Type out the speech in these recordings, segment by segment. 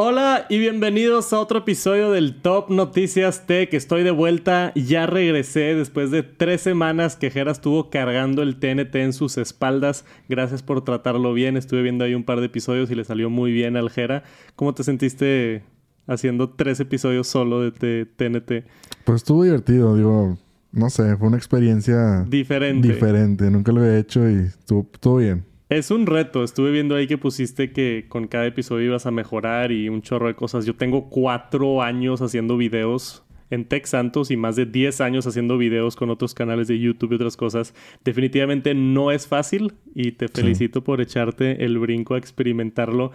Hola y bienvenidos a otro episodio del Top Noticias Tech. Estoy de vuelta, ya regresé después de tres semanas que Jera estuvo cargando el TNT en sus espaldas. Gracias por tratarlo bien. Estuve viendo ahí un par de episodios y le salió muy bien al Jera. ¿Cómo te sentiste haciendo tres episodios solo de TNT? Pues estuvo divertido, digo, no sé, fue una experiencia diferente. Diferente, nunca lo había hecho y estuvo, estuvo bien. Es un reto. Estuve viendo ahí que pusiste que con cada episodio ibas a mejorar y un chorro de cosas. Yo tengo cuatro años haciendo videos en Tech Santos y más de 10 años haciendo videos con otros canales de YouTube y otras cosas. Definitivamente no es fácil y te felicito por echarte el brinco a experimentarlo.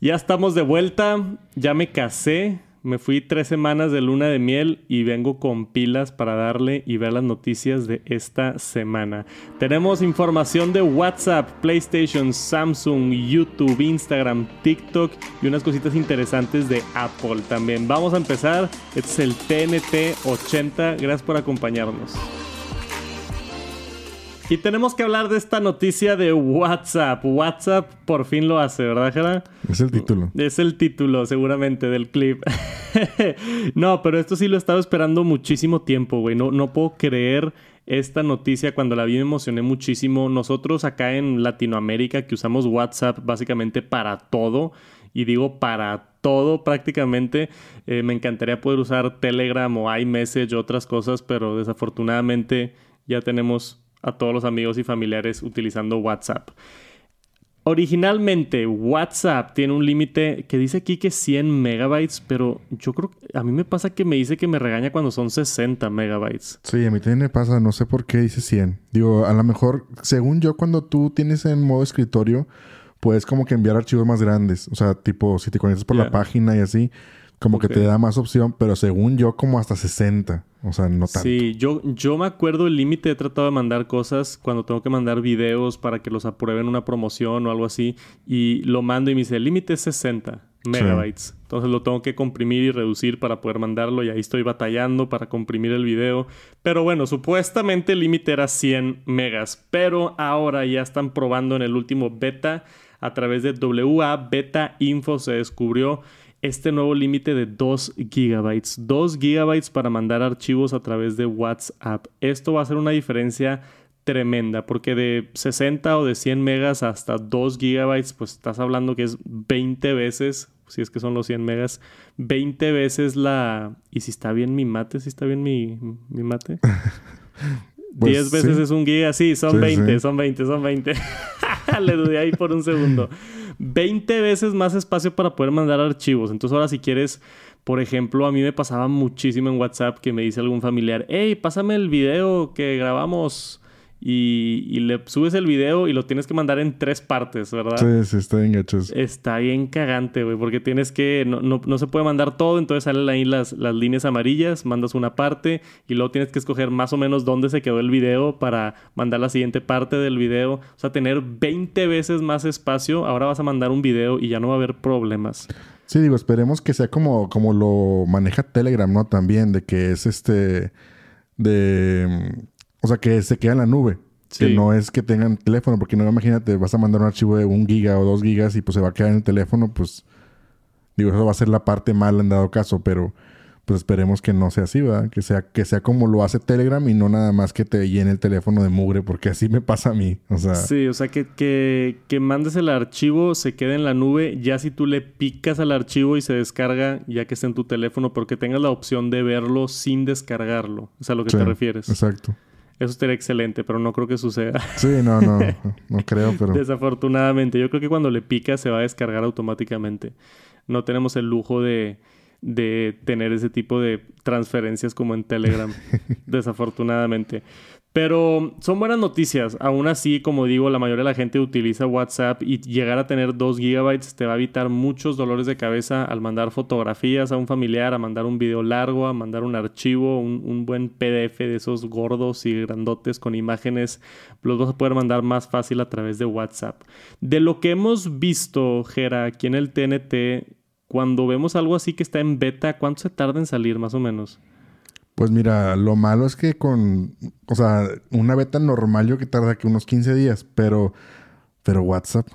Ya estamos de vuelta. Ya me casé. Me fui tres semanas de luna de miel y vengo con pilas para darle y ver las noticias de esta semana. Tenemos información de WhatsApp, PlayStation, Samsung, YouTube, Instagram, TikTok y unas cositas interesantes de Apple también. Vamos a empezar. Este es el TNT 80. Gracias por acompañarnos. Y tenemos que hablar de esta noticia de WhatsApp. WhatsApp por fin lo hace, ¿verdad, Jera? Es el título. Es el título, seguramente, del clip. no, pero esto sí lo he estado esperando muchísimo tiempo, güey. No, no puedo creer esta noticia. Cuando la vi me emocioné muchísimo. Nosotros acá en Latinoamérica que usamos WhatsApp básicamente para todo. Y digo para todo prácticamente. Eh, me encantaría poder usar Telegram o iMessage o otras cosas, pero desafortunadamente ya tenemos a todos los amigos y familiares utilizando WhatsApp. Originalmente WhatsApp tiene un límite que dice aquí que 100 megabytes, pero yo creo que a mí me pasa que me dice que me regaña cuando son 60 megabytes. Sí, a mí también me pasa, no sé por qué dice 100. Digo, a lo mejor, según yo, cuando tú tienes en modo escritorio, puedes como que enviar archivos más grandes. O sea, tipo, si te conectas por la página y así, como que te da más opción, pero según yo, como hasta 60. O sea, no tanto. Sí, yo, yo me acuerdo el límite. He tratado de mandar cosas cuando tengo que mandar videos para que los aprueben una promoción o algo así. Y lo mando y me dice, el límite es 60 megabytes. Entonces lo tengo que comprimir y reducir para poder mandarlo. Y ahí estoy batallando para comprimir el video. Pero bueno, supuestamente el límite era 100 megas. Pero ahora ya están probando en el último beta. A través de WA Beta Info se descubrió este nuevo límite de 2 gigabytes. 2 gigabytes para mandar archivos a través de WhatsApp. Esto va a hacer una diferencia tremenda porque de 60 o de 100 megas hasta 2 gigabytes, pues estás hablando que es 20 veces, si es que son los 100 megas, 20 veces la... ¿Y si está bien mi mate? ¿Si está bien mi, mi mate? 10 pues veces es un giga, sí, son 20, son 20, son 20. Le dudé ahí por un segundo. 20 veces más espacio para poder mandar archivos. Entonces ahora si quieres, por ejemplo, a mí me pasaba muchísimo en WhatsApp que me dice algún familiar, hey, pásame el video que grabamos y, le subes el video y lo tienes que mandar en tres partes, ¿verdad? Sí, sí, está bien hecho. Está bien cagante, güey, porque tienes que, no, no, se puede mandar todo, entonces salen ahí las, las líneas amarillas, mandas una parte y luego tienes que escoger más o menos dónde se quedó el video para mandar la siguiente parte del video. O sea, tener 20 veces más espacio, ahora vas a mandar un video y ya no va a haber problemas. Sí, digo, esperemos que sea como, como lo maneja Telegram, ¿no? También, de que es este, de o sea, que se queda en la nube. Que no es que tengan teléfono, porque no imagínate, vas a mandar un archivo de un giga o dos gigas y pues se va a quedar en el teléfono, pues digo, eso va a ser la parte mala en dado caso, pero pues esperemos que no sea así, ¿verdad? Que sea, que sea como lo hace Telegram y no nada más que te llene el teléfono de mugre, porque así me pasa a mí. O sea. Sí, o sea que, que, que mandes el archivo, se quede en la nube, ya si tú le picas al archivo y se descarga, ya que está en tu teléfono, pero que tengas la opción de verlo sin descargarlo. Es a lo que te refieres. Exacto. Eso estaría excelente, pero no creo que suceda. Sí, no, no, no creo, pero... Desafortunadamente, yo creo que cuando le pica se va a descargar automáticamente. No tenemos el lujo de, de tener ese tipo de transferencias como en Telegram, desafortunadamente. Pero son buenas noticias. Aún así, como digo, la mayoría de la gente utiliza WhatsApp y llegar a tener 2 gigabytes te va a evitar muchos dolores de cabeza al mandar fotografías a un familiar, a mandar un video largo, a mandar un archivo, un, buen PDF de esos gordos y grandotes con imágenes. Los vas a poder mandar más fácil a través de WhatsApp. De lo que hemos visto, Gera, aquí en el TNT, cuando vemos algo así que está en beta, ¿cuánto se tarda en salir más o menos? Pues mira, lo malo es que con, o sea, una beta normal yo que tarda que unos 15 días, pero, pero WhatsApp,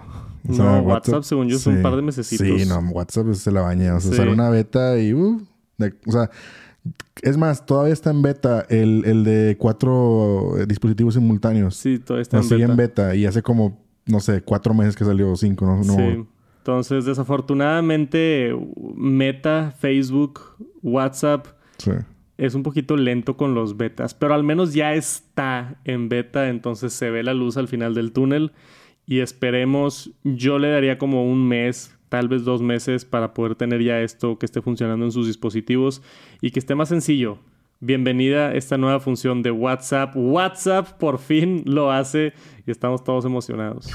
no, WhatsApp, según yo, son un par de meses. Sí, no, WhatsApp se la baña. O sea, sale una beta y... Uh, o sea, es más, todavía está en beta el, el de cuatro eh, dispositivos simultáneos. Sí, todavía está en beta. en beta. Y hace como, no sé, cuatro meses que salió cinco, ¿no? Sí. Entonces, desafortunadamente, Meta, Facebook, WhatsApp... Sí es un poquito lento con los betas, pero al menos ya está en beta, entonces se ve la luz al final del túnel y esperemos, yo le daría como un mes, tal vez dos meses para poder tener ya esto que esté funcionando en sus dispositivos y que esté más sencillo. Bienvenida esta nueva función de WhatsApp. WhatsApp por fin lo hace y estamos todos emocionados.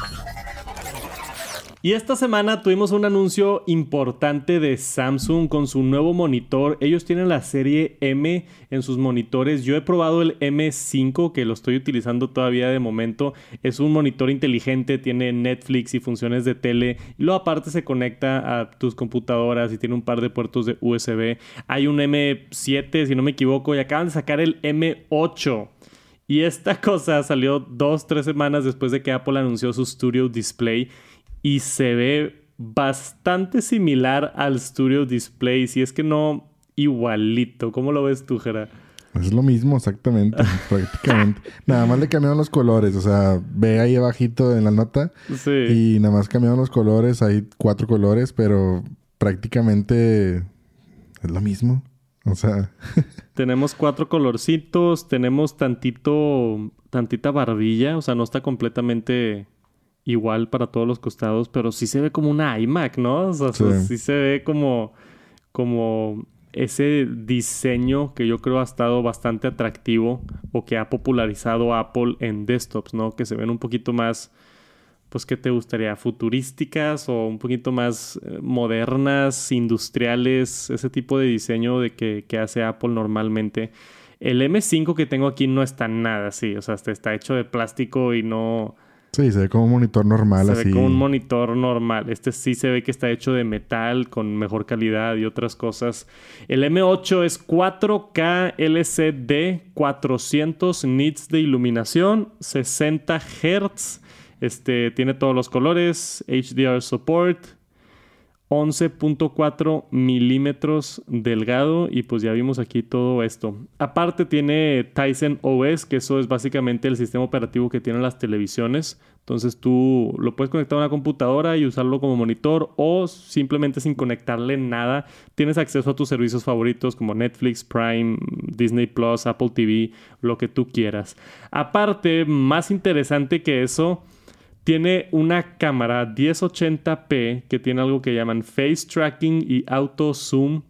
Y esta semana tuvimos un anuncio importante de Samsung con su nuevo monitor. Ellos tienen la serie M en sus monitores. Yo he probado el M5 que lo estoy utilizando todavía de momento. Es un monitor inteligente, tiene Netflix y funciones de tele. Y luego aparte se conecta a tus computadoras y tiene un par de puertos de USB. Hay un M7 si no me equivoco y acaban de sacar el M8. Y esta cosa salió dos, tres semanas después de que Apple anunció su Studio Display y se ve bastante similar al Studio Display, si es que no itualito. ¿Cómo lo ves tú, Jera? Es lo mismo, exactamente, prácticamente. Nada más le cambiaron los colores, o sea, ve ahí abajito en la nota. Sí. Y nada más cambiaron los colores, hay cuatro colores, pero prácticamente es lo mismo. O sea. tenemos cuatro colorcitos, tenemos tantito, tantita barbilla, o sea, no está completamente igual para todos los costados, pero sí se ve como una iMac, ¿no? O sea, sí. se ve como, como ese diseño que yo creo ha estado bastante atractivo o que ha popularizado Apple en desktops, ¿no? Que se ven un poquito más, pues, ¿qué te gustaría? Futurísticas o un poquito más eh, modernas, industriales, ese tipo de diseño de que, que hace Apple normalmente. El M5 que tengo aquí no está nada así, o sea, está hecho de plástico y no Sí, se ve como un monitor normal se así. Se ve como un monitor normal. Este sí se ve que está hecho de metal con mejor calidad y otras cosas. El M8 es 4K LCD, 400 nits de iluminación, 60 Hz. Este tiene todos los colores, HDR support, 11.4 milímetros delgado y pues ya vimos aquí todo esto. Aparte tiene Tyson OS, que eso es básicamente el sistema operativo que tienen las televisiones. Entonces tú lo puedes conectar a una computadora y usarlo como monitor o simplemente sin conectarle nada. Tienes acceso a tus servicios favoritos como Netflix, Prime, Disney Plus, Apple TV, lo que tú quieras. Aparte, más interesante que eso tiene una cámara 1080p que tiene algo que llaman face tracking y auto zoom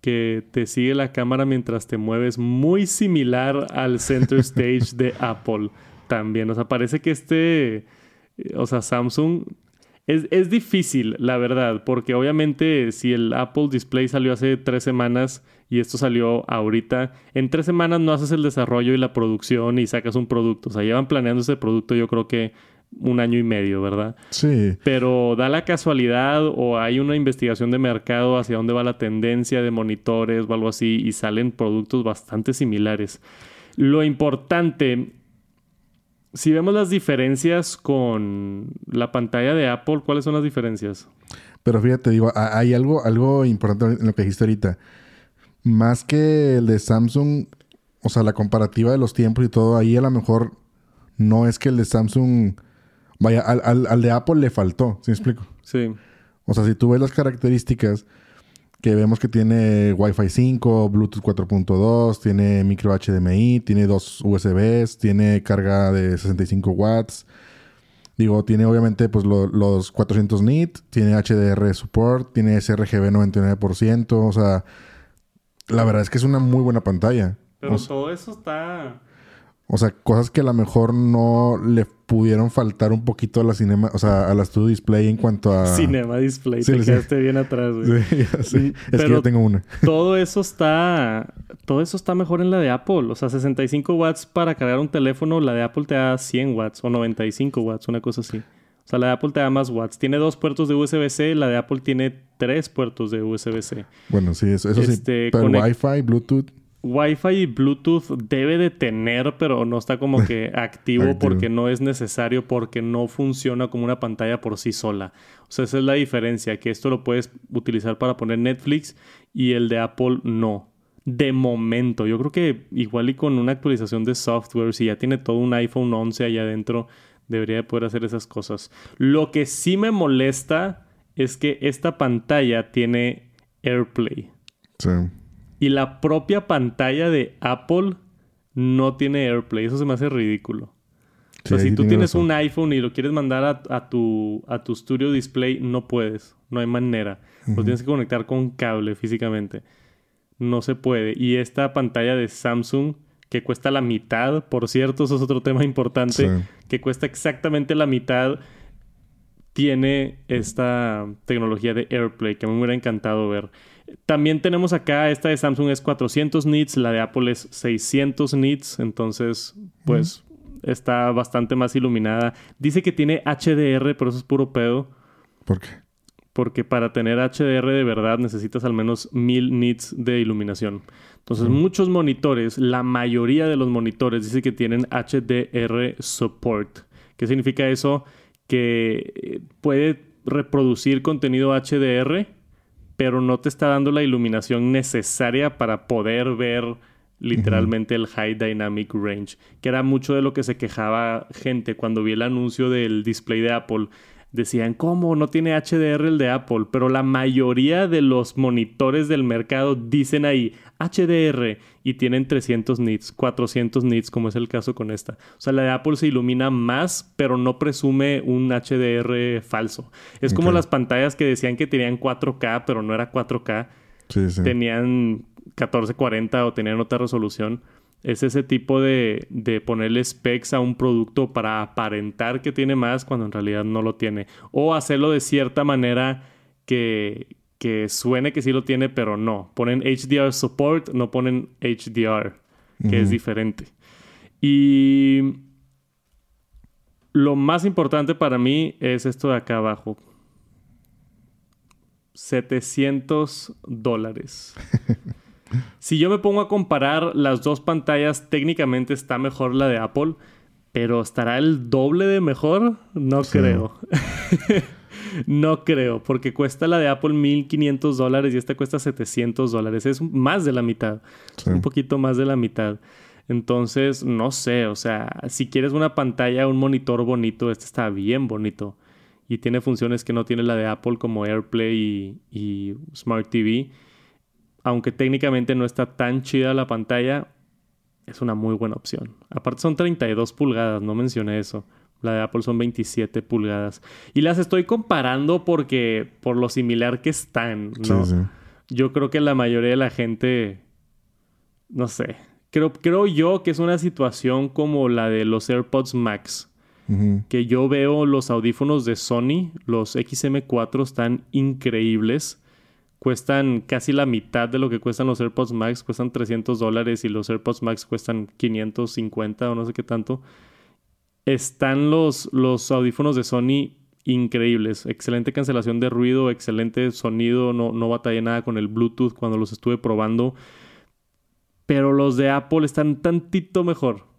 que te sigue la cámara mientras te mueves, muy similar al center stage de Apple también. O sea, parece que este, o sea, Samsung es, es, difícil, la verdad, porque obviamente si el Apple Display salió hace tres semanas y esto salió ahorita, en tres semanas no haces el desarrollo y la producción y sacas un producto. O sea, llevan planeando ese producto yo creo que un año y medio, ¿verdad? Sí. Pero da la casualidad o hay una investigación de mercado hacia dónde va la tendencia de monitores o algo así y salen productos bastante similares. Lo importante, si vemos las diferencias con la pantalla de Apple, ¿cuáles son las diferencias? Pero fíjate, digo, hay algo, algo importante en lo que dijiste ahorita. Más que el de Samsung, o sea, la comparativa de los tiempos y todo, ahí a lo mejor no es que el de Samsung Vaya, al, de Apple le faltó, ¿sí me explico? Sí. O sea, si tú ves las características que vemos que tiene Wi-Fi 5, Bluetooth 4.2, tiene micro HDMI, tiene dos USBs, tiene carga de 65 watts. Digo, tiene obviamente pues los 400 nit, tiene HDR support, tiene sRGB 99%, o sea, la verdad es que es una muy buena pantalla. Pero todo eso está o sea, cosas que a lo mejor no le pudieron faltar un poquito a la cinema, o sea, a la Studio Display en cuanto a... Cinema Display, te quedaste bien atrás, güey. Sí, Es que yo tengo una. todo eso está... Todo eso está mejor en la de Apple. O sea, 65 watts para cargar un teléfono, la de Apple te da 100 watts o 95 watts, una cosa así. O sea, la de Apple te da más watts. Tiene dos puertos de USB-C, la de Apple tiene tres puertos de USB-C. Bueno, sí, eso, sí. Este, Pero Wi-Fi, Bluetooth... Wi-Fi y Bluetooth debe de tener, pero no está como que activo, porque no es necesario, porque no funciona como una pantalla por sí sola. O sea, esa es la diferencia, que esto lo puedes utilizar para poner Netflix y el de Apple no. De momento, yo creo que igual y con una actualización de software, si ya tiene todo un iPhone 11 allá adentro, debería de poder hacer esas cosas. Lo que sí me molesta es que esta pantalla tiene AirPlay. Sí. Y la propia pantalla de Apple no tiene AirPlay. Eso se me hace ridículo. o sea, si tú tienes un iPhone y lo quieres mandar a, tu, a tu Studio Display, no puedes. No hay manera. Lo tienes que conectar con cable físicamente. No se puede. Y esta pantalla de Samsung, que cuesta la mitad, por cierto, eso es otro tema importante, que cuesta exactamente la mitad, tiene esta tecnología de AirPlay, que a mí me hubiera encantado ver. También tenemos acá, esta de Samsung es 400 nits, la de Apple es 600 nits, entonces pues está bastante más iluminada. Dice que tiene HDR, pero eso es puro pedo. ¿Por qué? Porque para tener HDR de verdad necesitas al menos 1000 nits de iluminación. Entonces muchos monitores, la mayoría de los monitores dice que tienen HDR support. ¿Qué significa eso? Que eh, puede reproducir contenido HDR pero no te está dando la iluminación necesaria para poder ver literalmente el High Dynamic Range, que era mucho de lo que se quejaba gente cuando vi el anuncio del display de Apple decían, ¿cómo? No tiene HDR el de Apple, pero la mayoría de los monitores del mercado dicen ahí HDR y tienen 300 nits, 400 nits, como es el caso con esta. O sea, la de Apple se ilumina más, pero no presume un HDR falso. Es como las pantallas que decían que tenían 4K, pero no era 4K. Tenían 1440 o tenían otra resolución. Es ese tipo de, de ponerle specs a un producto para aparentar que tiene más cuando en realidad no lo tiene. O hacerlo de cierta manera que, que suene que sí lo tiene, pero no. Ponen HDR support, no ponen HDR, que es diferente. Y lo más importante para mí es esto de acá abajo. 700 dólares. Si yo me pongo a comparar las dos pantallas, técnicamente está mejor la de Apple, pero ¿estará el doble de mejor? No creo. no creo, porque cuesta la de Apple 1500 dólares y esta cuesta 700 dólares. Es más de la mitad. Un poquito más de la mitad. Entonces, no sé, o sea, si quieres una pantalla, un monitor bonito, este está bien bonito. Y tiene funciones que no tiene la de Apple como AirPlay y, y Smart TV aunque técnicamente no está tan chida la pantalla, es una muy buena opción. Aparte son 32 pulgadas, no mencioné eso. La de Apple son 27 pulgadas. Y las estoy comparando porque por lo similar que están, ¿no? Yo creo que la mayoría de la gente, no sé, creo, creo yo que es una situación como la de los AirPods Max. Que yo veo los audífonos de Sony, los XM4 están increíbles cuestan casi la mitad de lo que cuestan los AirPods Max, cuestan 300 dólares y los AirPods Max cuestan 550 o no sé qué tanto. Están los, los audífonos de Sony increíbles, excelente cancelación de ruido, excelente sonido, no, no batallé nada con el Bluetooth cuando los estuve probando. Pero los de Apple están tantito mejor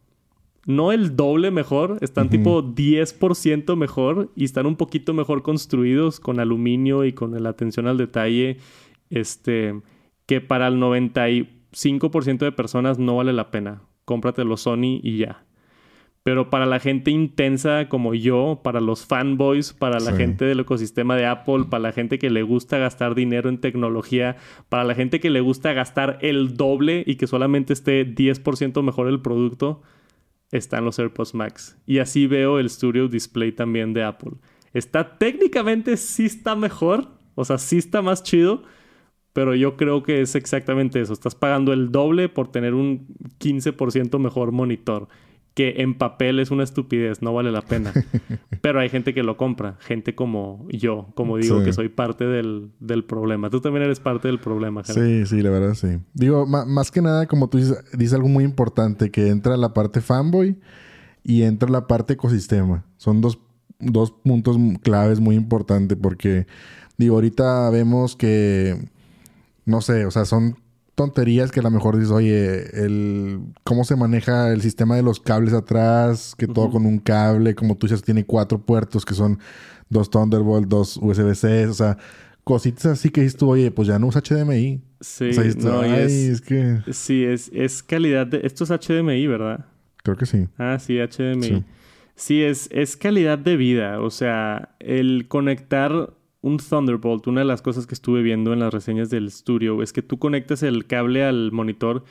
no el doble mejor, están tipo 10% mejor y están un poquito mejor construidos con aluminio y con la atención al detalle, este, que para el 95% de personas no vale la pena. Cómprate los Sony y ya. Pero para la gente intensa como yo, para los fanboys, para la gente del ecosistema de Apple, para la gente que le gusta gastar dinero en tecnología, para la gente que le gusta gastar el doble y que solamente esté 10% mejor el producto, están los AirPods Max. Y así veo el Studio Display también de Apple. Está técnicamente sí está mejor, o sea, sí está más chido, pero yo creo que es exactamente eso. Estás pagando el doble por tener un 15% mejor monitor que en papel es una estupidez, no vale la pena. Pero hay gente que lo compra, gente como yo, como digo, que soy parte del, problema. Tú también eres parte del problema, Sí, sí, la verdad sí. Digo, más que nada, como tú dices, dices algo muy importante, que entra la parte fanboy y entra la parte ecosistema. Son dos, dos puntos claves muy importantes porque, digo, ahorita vemos que, no sé, o sea, son tonterías que a lo mejor dices, oye, el cómo se maneja el sistema de los cables atrás, que todo con un cable, como tú dices, tiene cuatro puertos que son dos Thunderbolt, dos USB-C, o sea, cositas así que dices tú, oye, pues ya no usa HDMI. Sí, no, es, que... Sí, es, es calidad de... Esto es HDMI, ¿verdad? Creo que sí. Ah, sí, HDMI. Sí, es, es calidad de vida. O sea, el conectar un Thunderbolt, una de las cosas que estuve viendo en las reseñas del estudio es que tú conectas el cable al monitor,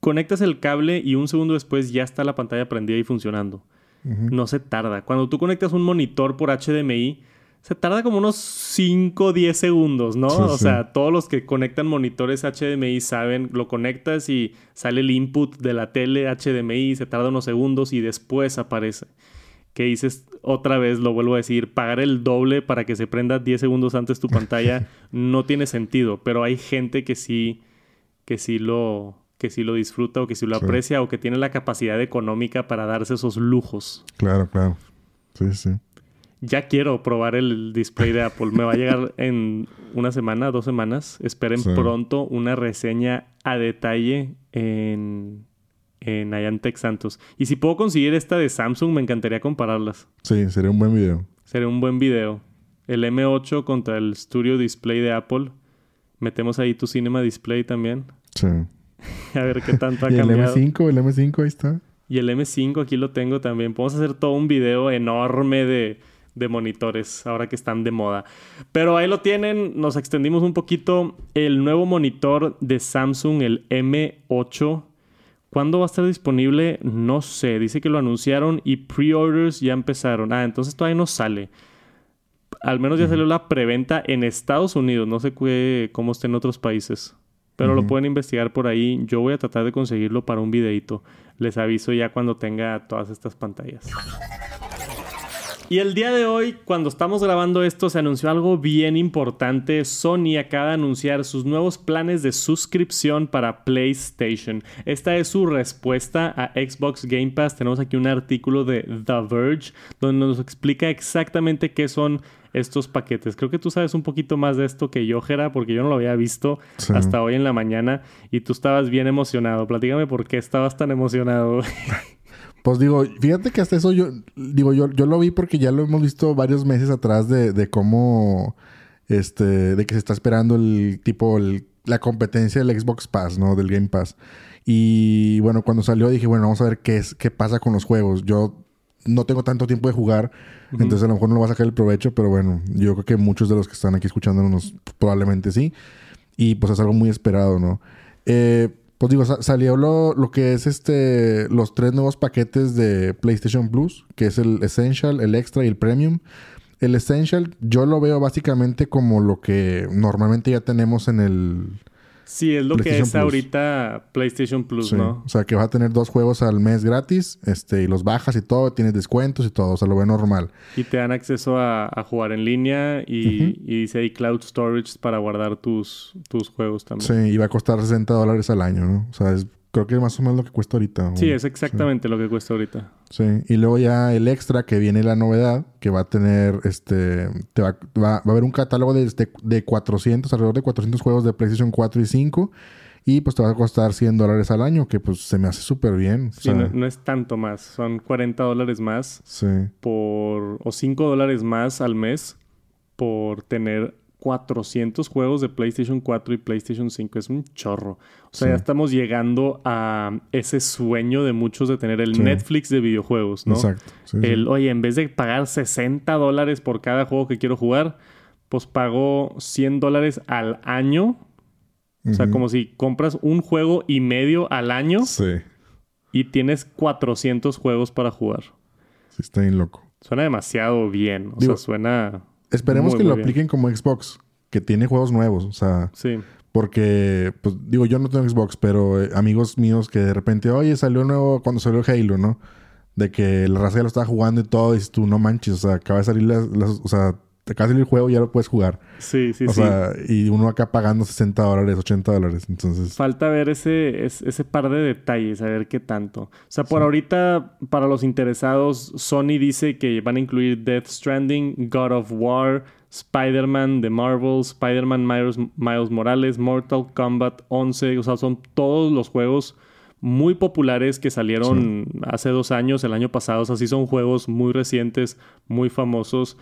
conectas el cable y un segundo después ya está la pantalla prendida y funcionando. No se tarda. Cuando tú conectas un monitor por HDMI, se tarda como unos 5 o 10 segundos, ¿no? o sea, todos los que conectan monitores HDMI saben, lo conectas y sale el input de la tele HDMI, se tarda unos segundos y después aparece que dices otra vez, lo vuelvo a decir, pagar el doble para que se prenda 10 segundos antes tu pantalla no tiene sentido, pero hay gente que sí, que sí lo, que sí lo disfruta o que sí lo aprecia o que tiene la capacidad económica para darse esos lujos. Claro, claro. Sí, sí. Ya quiero probar el display de Apple. Me va a llegar en una semana, dos semanas. Esperen pronto una reseña a detalle en en Niantic Santos. Y si puedo conseguir esta de Samsung, me encantaría compararlas. Sí, sería un buen video. Sería un buen video. El M8 contra el Studio Display de Apple. Metemos ahí tu Cinema Display también. Sí. A ver qué tanto ha ¿Y cambiado. el M5, el M5 ahí está. Y el M5 aquí lo tengo también. Podemos hacer todo un video enorme de, de monitores ahora que están de moda. Pero ahí lo tienen, nos extendimos un poquito. El nuevo monitor de Samsung, el M8 ¿Cuándo va a estar disponible? No sé. Dice que lo anunciaron y pre-orders ya empezaron. Ah, entonces todavía no sale. Al menos ya salió la preventa en Estados Unidos. No sé cómo está en otros países. Pero lo pueden investigar por ahí. Yo voy a tratar de conseguirlo para un videito. Les aviso ya cuando tenga todas estas pantallas. Y el día de hoy, cuando estamos grabando esto, se anunció algo bien importante. Sony acaba de anunciar sus nuevos planes de suscripción para PlayStation. Esta es su respuesta a Xbox Game Pass. Tenemos aquí un artículo de The Verge donde nos explica exactamente qué son estos paquetes. Creo que tú sabes un poquito más de esto que yo, Jera, porque yo no lo había visto hasta hoy en la mañana y tú estabas bien emocionado. Platícame por qué estabas tan emocionado. Pues digo, fíjate que hasta eso yo, digo, yo, yo lo vi porque ya lo hemos visto varios meses atrás de, de cómo, este, de que se está esperando el tipo, la competencia del Xbox Pass, ¿no? Del Game Pass. Y bueno, cuando salió dije, bueno, vamos a ver qué, es, qué pasa con los juegos. Yo no tengo tanto tiempo de jugar, entonces a lo mejor no lo va a sacar el provecho, pero bueno, yo creo que muchos de los que están aquí escuchándonos probablemente sí. Y pues es algo muy esperado, ¿no? Eh, pues digo, salió lo, lo, que es este los tres nuevos paquetes de PlayStation Plus, que es el Essential, el Extra y el Premium. El Essential yo lo veo básicamente como lo que normalmente ya tenemos en el Sí, es lo que es ahorita PlayStation Plus, ¿no? O sea, que va a tener dos juegos al mes gratis, este, y los bajas y todo, tienes descuentos y todo, o sea, lo ve normal. Y te dan acceso a, jugar en línea y, dice ahí cloud storage para guardar tus, tus juegos también. Sí, y va a costar 60 dólares al año, ¿no? O sea, es Creo que es más o menos lo que cuesta ahorita. Sí, es exactamente lo que cuesta ahorita. Sí, y luego ya el extra que viene la novedad, que va a tener, este, te va, va, a haber un catálogo de, de, 400, alrededor de 400 juegos de PlayStation 4 y 5. Y pues te va a costar 100 dólares al año, que pues se me hace súper bien. Sí, no, es tanto más. Son 40 dólares más. Sí. Por, o 5 dólares más al mes por tener 400 juegos de PlayStation 4 y PlayStation 5. Es un chorro. O sea, ya estamos llegando a ese sueño de muchos de tener el Netflix de videojuegos, ¿no? Exacto. el, oye, en vez de pagar 60 dólares por cada juego que quiero jugar, pues pago 100 dólares al año. O sea, como si compras un juego y medio al año. Sí. Y tienes 400 juegos para jugar. Sí, está bien loco. Suena demasiado bien. O sea, suena... Esperemos que lo apliquen como Xbox, que tiene juegos nuevos, o sea. Sí. Porque, pues digo, yo no tengo Xbox, pero eh, amigos míos que de repente, oye, salió nuevo cuando salió Halo, ¿no? De que la raza ya lo estaba jugando y todo, y tú, no manches, o sea, acaba de salir las, o sea, te acaba de salir el juego y ya lo puedes jugar. Sí, sí, sí. O sea, y uno acá pagando 60 dólares, 80 dólares. Entonces. Falta ver ese, ese, par de detalles, a ver qué tanto. O sea, por ahorita, para los interesados, Sony dice que van a incluir Death Stranding, God of War, Spider-Man de Marvel, Spider-Man Miles, Miles Morales, Mortal Kombat 11. O sea, son todos los juegos muy populares que salieron hace dos años, el año pasado. O sea, sí son juegos muy recientes, muy famosos.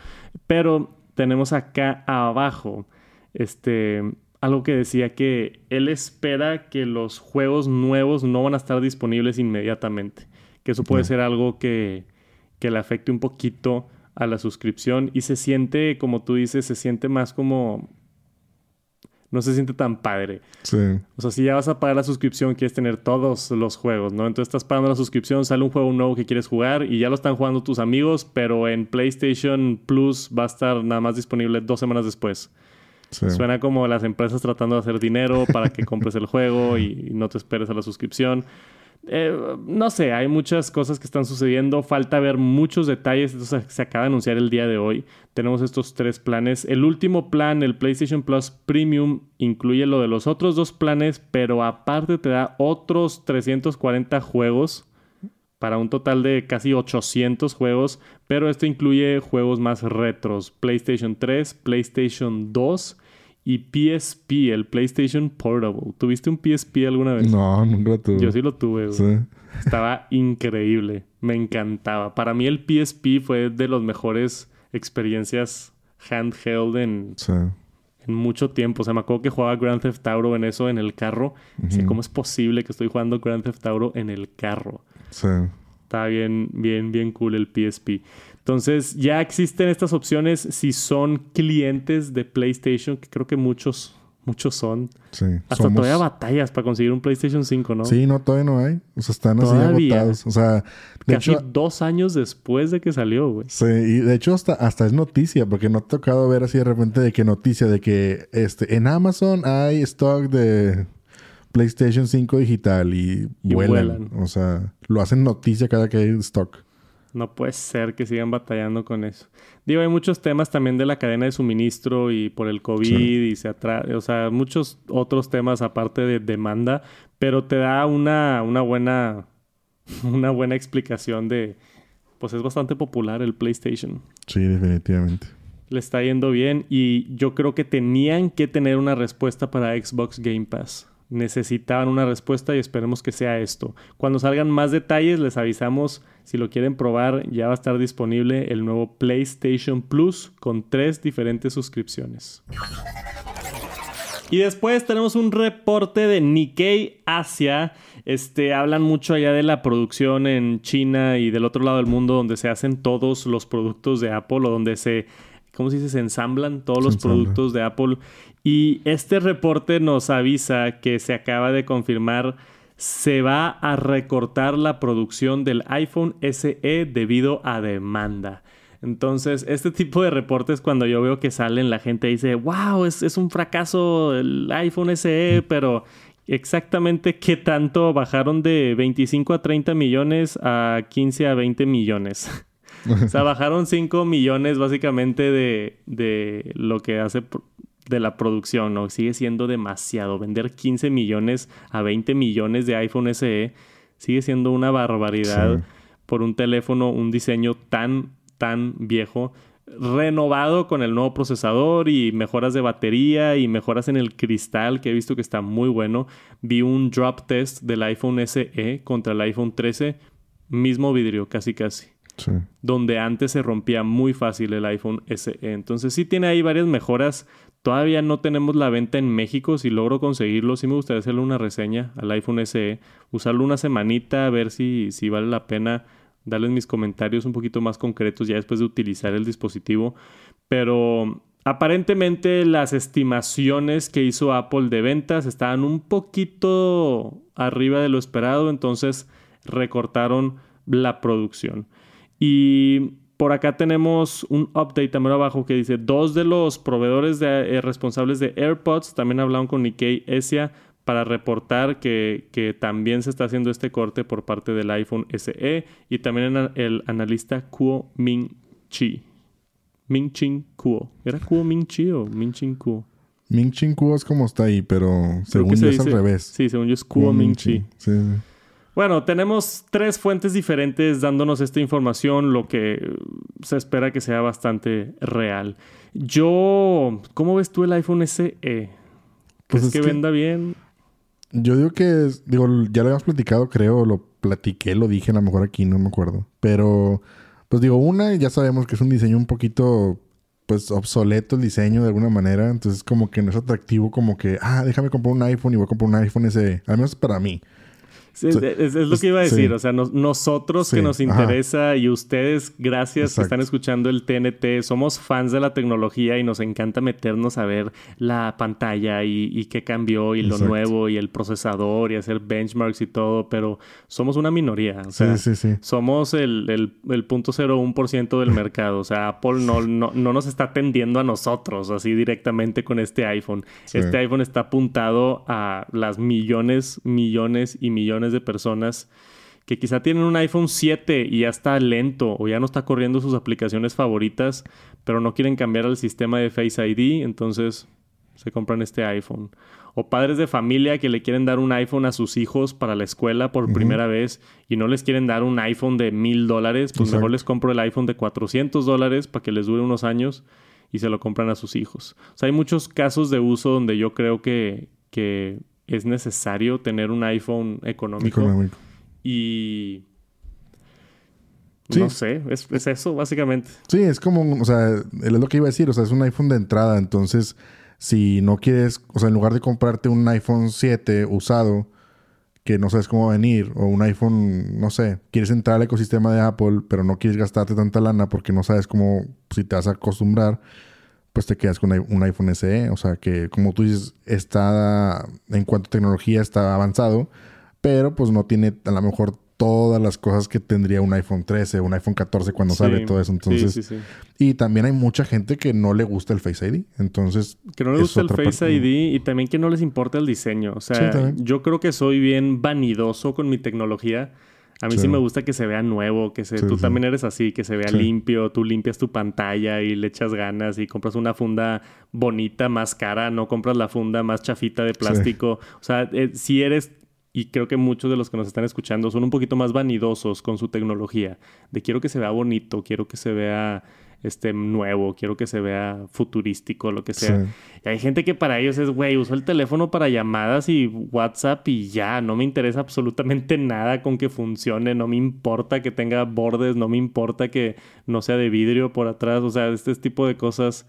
Pero tenemos acá abajo, este, algo que decía que él espera que los juegos nuevos no van a estar disponibles inmediatamente. Que eso puede ser algo que, que le afecte un poquito a la suscripción y se siente, como tú dices, se siente más como no se siente tan padre. Sí. O sea, si ya vas a pagar la suscripción, quieres tener todos los juegos, ¿no? Entonces estás pagando la suscripción, sale un juego nuevo que quieres jugar y ya lo están jugando tus amigos, pero en PlayStation Plus va a estar nada más disponible dos semanas después. Suena como las empresas tratando de hacer dinero para que compres el juego y no te esperes a la suscripción. Eh, no sé, hay muchas cosas que están sucediendo. Falta ver muchos detalles. Entonces, se acaba de anunciar el día de hoy. Tenemos estos tres planes. El último plan, el PlayStation Plus Premium, incluye lo de los otros dos planes, pero aparte te da otros 340 juegos para un total de casi 800 juegos. Pero esto incluye juegos más retros: PlayStation 3, PlayStation 2 y PSP, el PlayStation Portable. ¿Tuviste un PSP alguna vez? No, nunca lo tuve. Yo sí lo tuve. Estaba increíble. Me encantaba. Para mí el PSP fue de las mejores experiencias handheld en, en mucho tiempo. O sea, me acuerdo que jugaba Grand Theft Auto en eso, en el carro. ¿Cómo es posible que estoy jugando Grand Theft Auto en el carro? Sí. Estaba bien, bien, bien cool el PSP. Entonces ya existen estas opciones si son clientes de PlayStation, que creo que muchos, muchos son. Sí. Hasta todavía batallas para conseguir un PlayStation 5, ¿no? Sí, no, todavía no hay. O sea, están así agotados. O sea, de Casi dos años después de que salió, güey. Sí, y de hecho hasta, hasta es noticia, porque no ha tocado ver así de repente de que noticia de que este en Amazon hay stock de PlayStation 5 digital y, vuelan. O sea, lo hacen noticia cada que hay stock. No puede ser que sigan batallando con eso. Digo, hay muchos temas también de la cadena de suministro y por el COVID y se atrás, o sea, muchos otros temas aparte de demanda, pero te da una, una buena una buena explicación de pues es bastante popular el PlayStation. Sí, definitivamente. Le está yendo bien y yo creo que tenían que tener una respuesta para Xbox Game Pass necesitaban una respuesta y esperemos que sea esto. Cuando salgan más detalles les avisamos si lo quieren probar ya va a estar disponible el nuevo PlayStation Plus con tres diferentes suscripciones. Y después tenemos un reporte de Nikkei Asia. Este, hablan mucho allá de la producción en China y del otro lado del mundo donde se hacen todos los productos de Apple o donde se ¿cómo se dice? Se ensamblan todos los productos de Apple. Y este reporte nos avisa que se acaba de confirmar se va a recortar la producción del iPhone SE debido a demanda. Entonces, este tipo de reportes, cuando yo veo que salen, la gente dice, wow, es, es un fracaso el iPhone SE, pero exactamente qué tanto bajaron de 25 a 30 millones a 15 a 20 millones. o sea, bajaron 5 millones básicamente de, de lo que hace de la producción, ¿no? Sigue siendo demasiado. Vender 15 millones a 20 millones de iPhone SE sigue siendo una barbaridad por un teléfono, un diseño tan, tan viejo. Renovado con el nuevo procesador y mejoras de batería y mejoras en el cristal que he visto que está muy bueno. Vi un drop test del iPhone SE contra el iPhone 13. Mismo vidrio, casi casi. Donde antes se rompía muy fácil el iPhone SE. Entonces sí tiene ahí varias mejoras. Todavía no tenemos la venta en México. Si logro conseguirlo, sí me gustaría hacerle una reseña al iPhone SE. Usarlo una semanita, a ver si, si vale la pena darles mis comentarios un poquito más concretos ya después de utilizar el dispositivo. Pero aparentemente las estimaciones que hizo Apple de ventas estaban un poquito arriba de lo esperado. Entonces recortaron la producción. Y por acá tenemos un update también abajo que dice, dos de los proveedores de, eh, responsables de AirPods también hablaron con Nikkei Asia para reportar que, que, también se está haciendo este corte por parte del iPhone SE y también el analista Kuo Ming Chi. Ming Chin Kuo. ¿Era Kuo Ming Chi o Ming Chin Kuo? Ming Chin Kuo es como está ahí, pero según yo es al revés. Sí, según yo es Kuo, Ming Chi. Sí, sí. Bueno, tenemos tres fuentes diferentes dándonos esta información, lo que se espera que sea bastante real. Yo, ¿cómo ves tú el iPhone SE? Pues es que, venda bien? Yo digo que, digo, ya lo habíamos platicado, creo, lo platiqué, lo dije a lo mejor aquí, no me acuerdo. Pero, pues digo, una, ya sabemos que es un diseño un poquito, pues, obsoleto el diseño de alguna manera. Entonces, como que no es atractivo, como que, ah, déjame comprar un iPhone y voy a comprar un iPhone SE. Al menos para mí es, lo que iba a decir. O sea, nosotros que nos interesa y ustedes, gracias que están escuchando el TNT, somos fans de la tecnología y nos encanta meternos a ver la pantalla y, qué cambió y lo nuevo y el procesador y hacer benchmarks y todo, pero somos una minoría. O sea, somos el, el, el 0.01% del mercado. O sea, Apple no, no, no, nos está atendiendo a nosotros así directamente con este iPhone. Este iPhone está apuntado a las millones, millones y millones de personas que quizá tienen un iPhone 7 y ya está lento o ya no está corriendo sus aplicaciones favoritas, pero no quieren cambiar al sistema de Face ID, entonces se compran este iPhone. O padres de familia que le quieren dar un iPhone a sus hijos para la escuela por primera vez y no les quieren dar un iPhone de mil dólares, pues mejor les compro el iPhone de 400 dólares para que les dure unos años y se lo compran a sus hijos. O sea, hay muchos casos de uso donde yo creo que, que es necesario tener un iPhone económico. Y... No sé, es, eso básicamente. Sí, es como, o sea, es lo que iba a decir, o sea, es un iPhone de entrada, entonces si no quieres, o sea, en lugar de comprarte un iPhone 7 usado, que no sabes cómo va a venir, o un iPhone, no sé, quieres entrar al ecosistema de Apple, pero no quieres gastarte tanta lana porque no sabes cómo, si te vas a acostumbrar, pues te quedas con un iPhone SE. O sea que, como tú dices, está, en cuanto a tecnología, está avanzado, pero pues no tiene a lo mejor todas las cosas que tendría un iPhone 13, un iPhone 14 cuando sale todo eso. Entonces, y también hay mucha gente que no le gusta el Face ID. Entonces, que no le gusta el Face ID y también que no les importa el diseño. O sea, yo creo que soy bien vanidoso con mi tecnología. A mí sí. me gusta que se vea nuevo, que se, tú también eres así, que se vea limpio, tú limpias tu pantalla y le echas ganas y compras una funda bonita, más cara, no compras la funda más chafita de plástico. O sea, eh, si eres, y creo que muchos de los que nos están escuchando son un poquito más vanidosos con su tecnología, de quiero que se vea bonito, quiero que se vea este, nuevo, quiero que se vea futurístico, lo que sea. Y hay gente que para ellos es, güey, uso el teléfono para llamadas y WhatsApp y ya, no me interesa absolutamente nada con que funcione, no me importa que tenga bordes, no me importa que no sea de vidrio por atrás, o sea, este tipo de cosas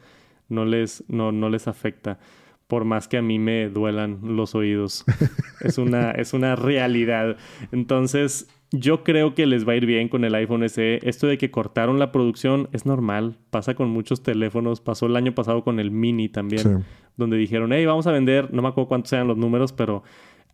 no les, no, no les afecta por más que a mí me duelan los oídos. es, una, es una realidad. Entonces, yo creo que les va a ir bien con el iPhone SE. Esto de que cortaron la producción es normal. Pasa con muchos teléfonos. Pasó el año pasado con el Mini también. Donde dijeron, hey, vamos a vender, no me acuerdo cuántos sean los números, pero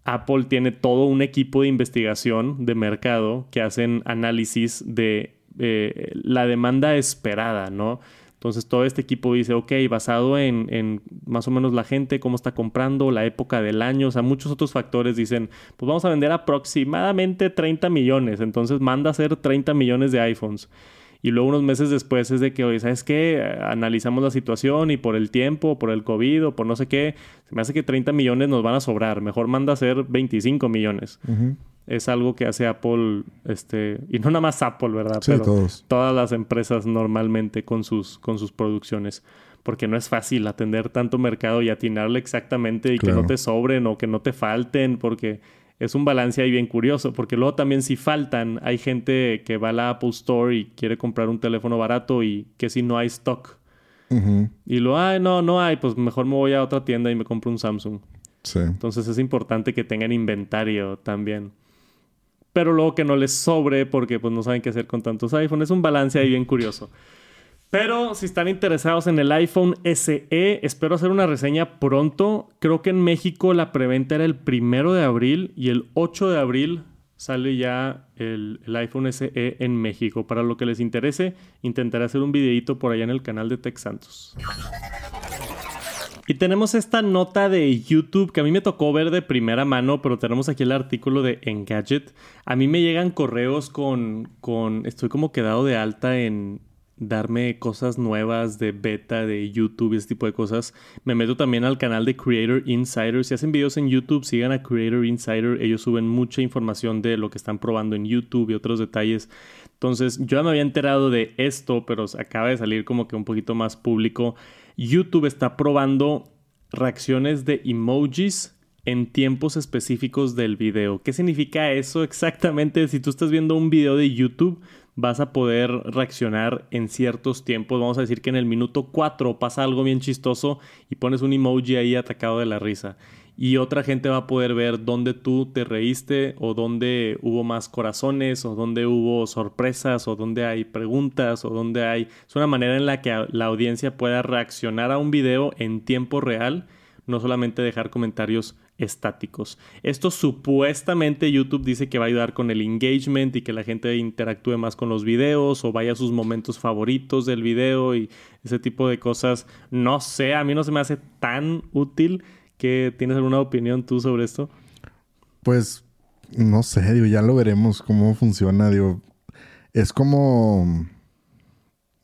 Apple tiene todo un equipo de investigación de mercado que hacen análisis de eh, la demanda esperada, ¿no? Entonces todo este equipo dice, ok, basado en, más o menos la gente, cómo está comprando, la época del año, o sea, muchos otros factores dicen, pues vamos a vender aproximadamente 30 millones, entonces manda a hacer 30 millones de iPhones. Y luego unos meses después es de que, oye, ¿sabes qué? Analizamos la situación y por el tiempo, por el COVID o por no sé qué, se me hace que 30 millones nos van a sobrar. Mejor manda a hacer 25 millones es algo que hace Apple, este, y no nada más Apple, ¿verdad? Sí, Pero todas las empresas normalmente con sus, con sus producciones. Porque no es fácil atender tanto mercado y atinarle exactamente y que no te sobren o que no te falten, porque es un balance ahí bien curioso. Porque luego también si faltan, hay gente que va a la Apple Store y quiere comprar un teléfono barato y que si no hay stock. Y lo hay, no, no hay, pues mejor me voy a otra tienda y me compro un Samsung. Sí. Entonces es importante que tengan inventario también pero luego que no les sobre porque pues no saben qué hacer con tantos iPhones. Es un balance ahí bien curioso. Pero si están interesados en el iPhone SE, espero hacer una reseña pronto. Creo que en México la preventa era el primero de abril y el 8 de abril sale ya el, el, iPhone SE en México. Para lo que les interese, intentaré hacer un videito por allá en el canal de Tech Santos. Y tenemos esta nota de YouTube que a mí me tocó ver de primera mano, pero tenemos aquí el artículo de Engadget. A mí me llegan correos con, con, estoy como quedado de alta en darme cosas nuevas de beta de YouTube y ese tipo de cosas. Me meto también al canal de Creator Insider. Si hacen videos en YouTube, sigan a Creator Insider. Ellos suben mucha información de lo que están probando en YouTube y otros detalles. Entonces, yo ya me había enterado de esto, pero acaba de salir como que un poquito más público. YouTube está probando reacciones de emojis en tiempos específicos del video. ¿Qué significa eso exactamente? Si tú estás viendo un video de YouTube, vas a poder reaccionar en ciertos tiempos. Vamos a decir que en el minuto 4 pasa algo bien chistoso y pones un emoji ahí atacado de la risa. Y otra gente va a poder ver dónde tú te reíste o dónde hubo más corazones o dónde hubo sorpresas o dónde hay preguntas o dónde hay... Es una manera en la que la audiencia pueda reaccionar a un video en tiempo real, no solamente dejar comentarios estáticos. Esto supuestamente YouTube dice que va a ayudar con el engagement y que la gente interactúe más con los videos o vaya a sus momentos favoritos del video y ese tipo de cosas. No sé, a mí no se me hace tan útil. Que ¿Tienes alguna opinión tú sobre esto? Pues no sé, digo, ya lo veremos cómo funciona, digo. Es como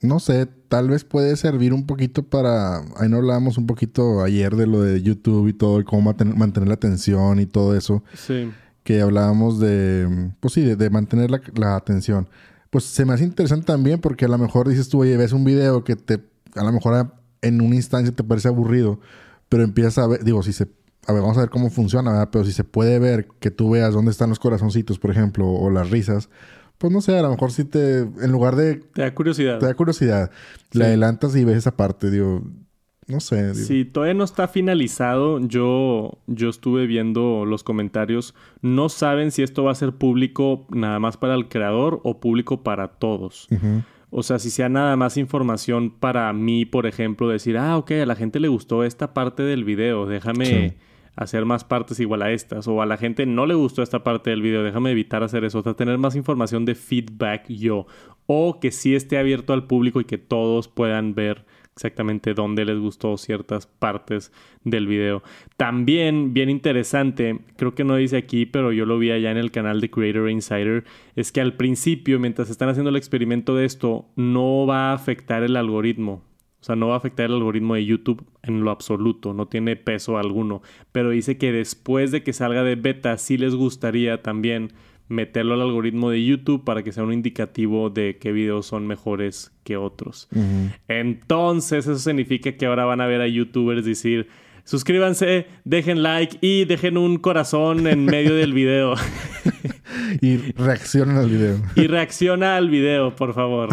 no sé, tal vez puede servir un poquito para. Ahí no hablábamos un poquito ayer de lo de YouTube y todo, y cómo mantener la atención y todo eso. Sí. Que hablábamos de. Pues sí, de, mantener la, atención. Pues se me hace interesante también porque a lo mejor dices tú, oye, ves un video que te. A lo mejor en una instancia te parece aburrido, pero empiezas a ver. Digo, si se. A ver, vamos a ver cómo funciona, ¿verdad? Pero si se puede ver que tú veas dónde están los corazoncitos, por ejemplo, o las risas pues no sé, a lo mejor si te, en lugar de... Te da curiosidad. Te da curiosidad. Le adelantas y ves esa parte, digo, no sé. Si todavía no está finalizado, yo, yo estuve viendo los comentarios. No saben si esto va a ser público nada más para el creador o público para todos. O sea, si sea nada más información para mí, por ejemplo, decir, ah, ok, a la gente le gustó esta parte del video, déjame hacer más partes igual a estas. O a la gente no le gustó esta parte del video, déjame evitar hacer eso. O sea, tener más información de feedback yo. O que sí esté abierto al público y que todos puedan ver exactamente dónde les gustó ciertas partes del video. También, bien interesante, creo que no dice aquí, pero yo lo vi allá en el canal de Creator Insider, es que al principio, mientras están haciendo el experimento de esto, no va a afectar el algoritmo. O sea, no va a afectar el algoritmo de YouTube en lo absoluto, no tiene peso alguno. Pero dice que después de que salga de beta, sí les gustaría también meterlo al algoritmo de YouTube para que sea un indicativo de qué videos son mejores que otros. Entonces, eso significa que ahora van a ver a YouTubers decir, suscríbanse, dejen like y dejen un corazón en medio del video. y reaccionen al video. y reacciona al video, por favor.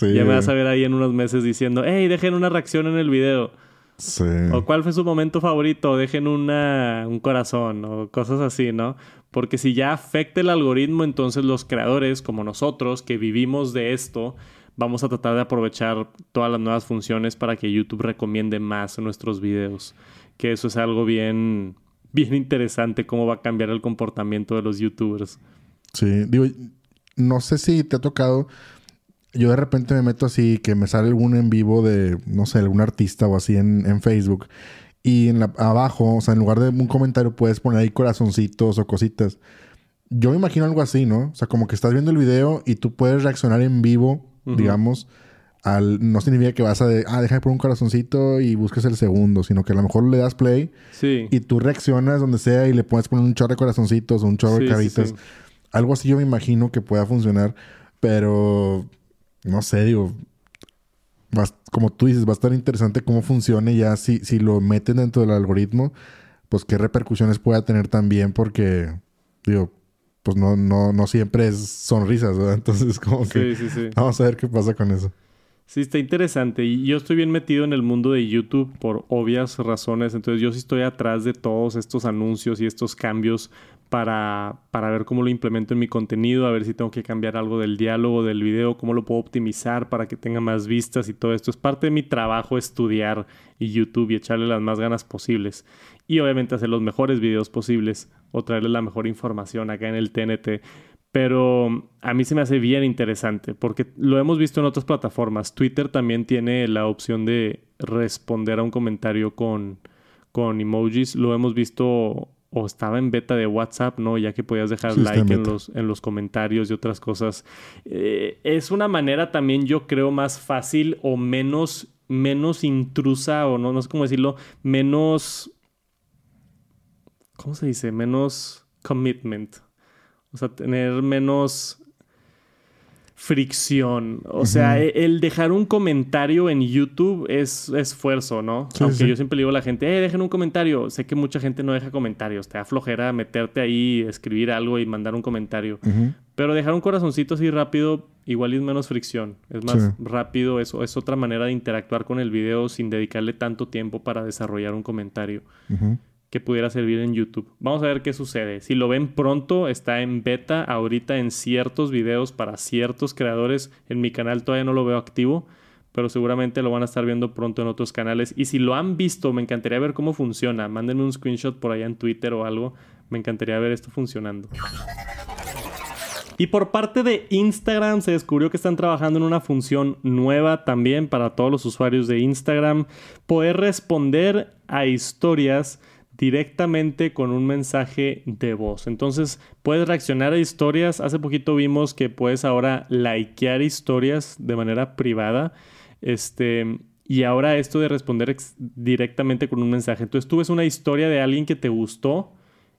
Ya me vas a ver ahí en unos meses diciendo, hey, dejen una reacción en el video. Sí. O cuál fue su momento favorito, dejen una, un corazón o cosas así, ¿no? Porque si ya afecta el algoritmo, entonces los creadores, como nosotros, que vivimos de esto, vamos a tratar de aprovechar todas las nuevas funciones para que YouTube recomiende más nuestros videos. Que eso es algo bien, bien interesante, cómo va a cambiar el comportamiento de los YouTubers. Sí, digo, no sé si te ha tocado yo de repente me meto así, que me sale algún en vivo de, no sé, algún artista o así en, Facebook. Y en la, abajo, o sea, en lugar de un comentario puedes poner ahí corazoncitos o cositas. Yo me imagino algo así, ¿no? O sea, como que estás viendo el video y tú puedes reaccionar en vivo, digamos, al... No significa que vas a de, ah, deja de poner un corazoncito y busques el segundo, sino que a lo mejor le das play sí. y tú reaccionas donde sea y le puedes poner un chorro de corazoncitos o un chorro de caritas. algo así yo me imagino que pueda funcionar, pero no sé, digo, como tú dices, va a estar interesante cómo funcione ya si, si lo meten dentro del algoritmo, pues qué repercusiones pueda tener también, porque, digo, pues no, no, no siempre es sonrisas, ¿verdad? Entonces, como que sí, sí. vamos a ver qué pasa con eso. Sí, está interesante. Y yo estoy bien metido en el mundo de YouTube por obvias razones. Entonces yo sí estoy atrás de todos estos anuncios y estos cambios para, para ver cómo lo implemento en mi contenido, a ver si tengo que cambiar algo del diálogo, del video, cómo lo puedo optimizar para que tenga más vistas y todo esto. Es parte de mi trabajo estudiar YouTube y echarle las más ganas posibles. Y obviamente hacer los mejores videos posibles o traerle la mejor información acá en el TNT. Pero a mí se me hace bien interesante porque lo hemos visto en otras plataformas. Twitter también tiene la opción de responder a un comentario con, con emojis. Lo hemos visto o estaba en beta de WhatsApp, ¿no? Ya que podías dejar like en, los, en los comentarios y otras cosas. Eh, es una manera también, yo creo, más fácil o menos, menos intrusa, o no, no sé cómo decirlo, menos. ¿Cómo se dice? Menos commitment. O sea, tener menos fricción. O sea, e, el dejar un comentario en YouTube es esfuerzo, ¿no? Aunque yo siempre digo a la gente, eh, dejen un comentario. Sé que mucha gente no deja comentarios. Te da flojera meterte ahí, escribir algo y mandar un comentario. Pero dejar un corazoncito así rápido, igual es menos fricción. Es más rápido. Eso es otra manera de interactuar con el video sin dedicarle tanto tiempo para desarrollar un comentario que pudiera servir en YouTube. Vamos a ver qué sucede. Si lo ven pronto, está en beta ahorita en ciertos videos para ciertos creadores. En mi canal todavía no lo veo activo, pero seguramente lo van a estar viendo pronto en otros canales. Y si lo han visto, me encantaría ver cómo funciona. Mándenme un screenshot por allá en Twitter o algo. Me encantaría ver esto funcionando. Y por parte de Instagram se descubrió que están trabajando en una función nueva también para todos los usuarios de Instagram. Poder responder a historias directamente con un mensaje de voz. Entonces puedes reaccionar a historias. Hace poquito vimos que puedes ahora likear historias de manera privada. Este, y ahora esto de responder directamente con un mensaje. Entonces tú ves una historia de alguien que te gustó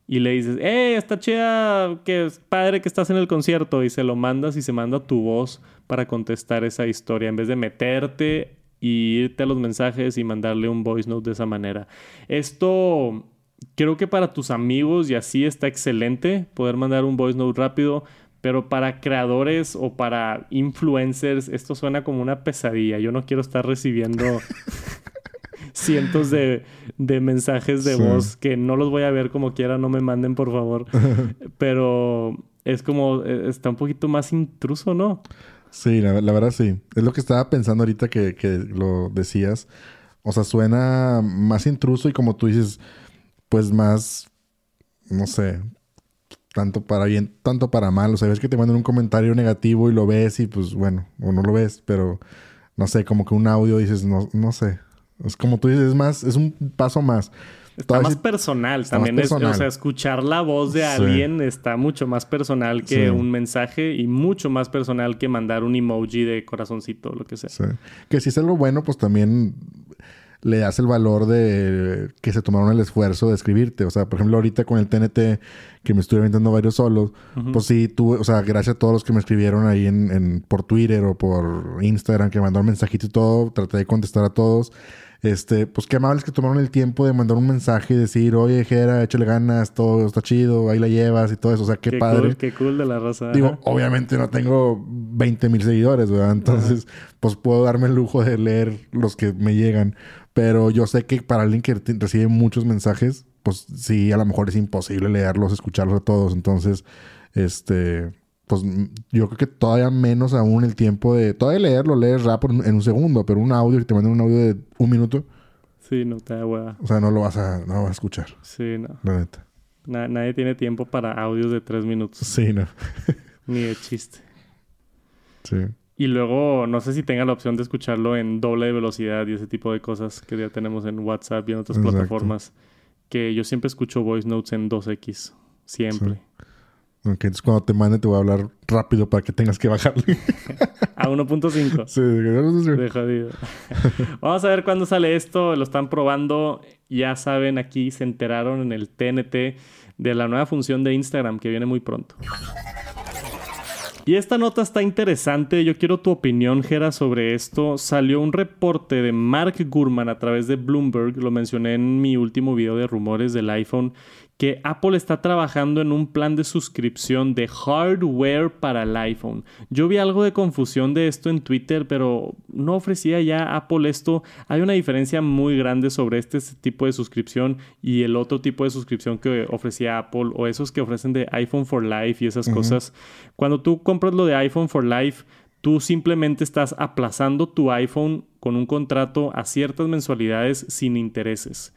y le dices, ¡eh, está chida! ¡Qué padre que estás en el concierto! Y se lo mandas y se manda tu voz para contestar esa historia en vez de meterte y irte a los mensajes y mandarle un voice note de esa manera. Esto creo que para tus amigos y así está excelente poder mandar un voice note rápido, pero para creadores o para influencers esto suena como una pesadilla. Yo no quiero estar recibiendo cientos de, mensajes de voz que no los voy a ver como quiera, no me manden por favor. pero es como, e, está un poquito más intruso, ¿no? Sí, la, verdad sí. Es lo que estaba pensando ahorita que, que lo decías. O sea, suena más intruso y como tú dices, pues más, no sé, tanto para bien, tanto para mal. O sea, ves que te mandan un comentario negativo y lo ves y pues bueno, o no lo ves, pero no sé, como que un audio dices, no, no sé. Es como tú dices, es más, es un paso más. Está más personal también. o sea, escuchar la voz de alguien está mucho más personal que un mensaje y mucho más personal que mandar un emoji de corazoncito o lo que sea. Que si es algo bueno, pues también le das el valor de que se tomaron el esfuerzo de escribirte. O sea, por ejemplo, ahorita con el TNT, que me estuve inventando varios solos, pues sí, tuve, o sea, gracias a todos los que me escribieron ahí en, por Twitter o por Instagram, que mandaron mensajitos y todo, traté de contestar a todos. Este, pues qué amables que tomaron el tiempo de mandar un mensaje y decir, oye, Jera, échale ganas, todo está chido, ahí la llevas y todo eso. O sea, qué, padre. qué cool de la raza. Digo, obviamente no tengo 20 mil seguidores, ¿verdad? Entonces, pues puedo darme el lujo de leer los que me llegan. Pero yo sé que para alguien que recibe muchos mensajes, pues sí, a lo mejor es imposible leerlos, escucharlos a todos. Entonces, este, pues yo creo que todavía menos aún el tiempo de... Todavía leerlo, lees rap en un segundo, pero un audio que te manden un audio de un minuto. Sí, no te da hueva. O sea, no lo vas a, no lo vas a escuchar. Sí, no. La neta. nadie tiene tiempo para audios de tres minutos. Sí, no. Ni de chiste. Sí. Y luego, no sé si tenga la opción de escucharlo en doble velocidad y ese tipo de cosas que ya tenemos en WhatsApp y en otras plataformas. Que yo siempre escucho voice notes en 2X. Siempre. Ok, entonces cuando te mande te voy a hablar rápido para que tengas que bajarle. a 1.5. Sí, de jodido. Vamos a ver cuándo sale esto. Lo están probando. Ya saben, aquí se enteraron en el TNT de la nueva función de Instagram que viene muy pronto. Y esta nota está interesante. Yo quiero tu opinión, Gera, sobre esto. Salió un reporte de Mark Gurman a través de Bloomberg. Lo mencioné en mi último video de rumores del iPhone que Apple está trabajando en un plan de suscripción de hardware para el iPhone. Yo vi algo de confusión de esto en Twitter, pero no ofrecía ya Apple esto. Hay una diferencia muy grande sobre este tipo de suscripción y el otro tipo de suscripción que ofrecía Apple o esos que ofrecen de iPhone for Life y esas cosas. Cuando tú compras lo de iPhone for Life, tú simplemente estás aplazando tu iPhone con un contrato a ciertas mensualidades sin intereses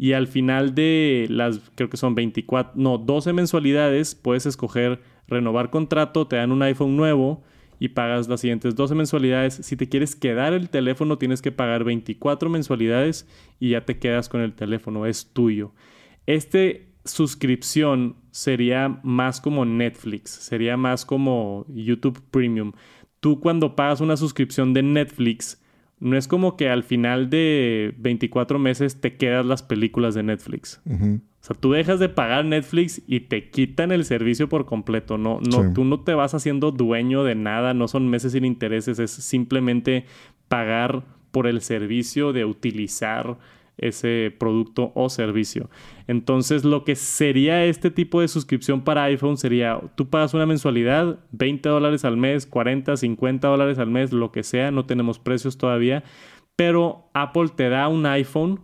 y al final de las, creo que son 24, no, 12 mensualidades, puedes escoger renovar contrato, te dan un iPhone nuevo y pagas las siguientes 12 mensualidades. Si te quieres quedar el teléfono, tienes que pagar 24 mensualidades y ya te quedas con el teléfono, es tuyo. Este suscripción sería más como Netflix, sería más como YouTube Premium. Tú cuando pagas una suscripción de Netflix, no es como que al final de 24 meses te quedas las películas de Netflix. O sea, tú dejas de pagar Netflix y te quitan el servicio por completo. No, no, tú no te vas haciendo dueño de nada, no son meses sin intereses, es simplemente pagar por el servicio de utilizar ese producto o servicio. Entonces, lo que sería este tipo de suscripción para iPhone sería, tú pagas una mensualidad, 20 dólares al mes, 40, 50 dólares al mes, lo que sea, no tenemos precios todavía, pero Apple te da un iPhone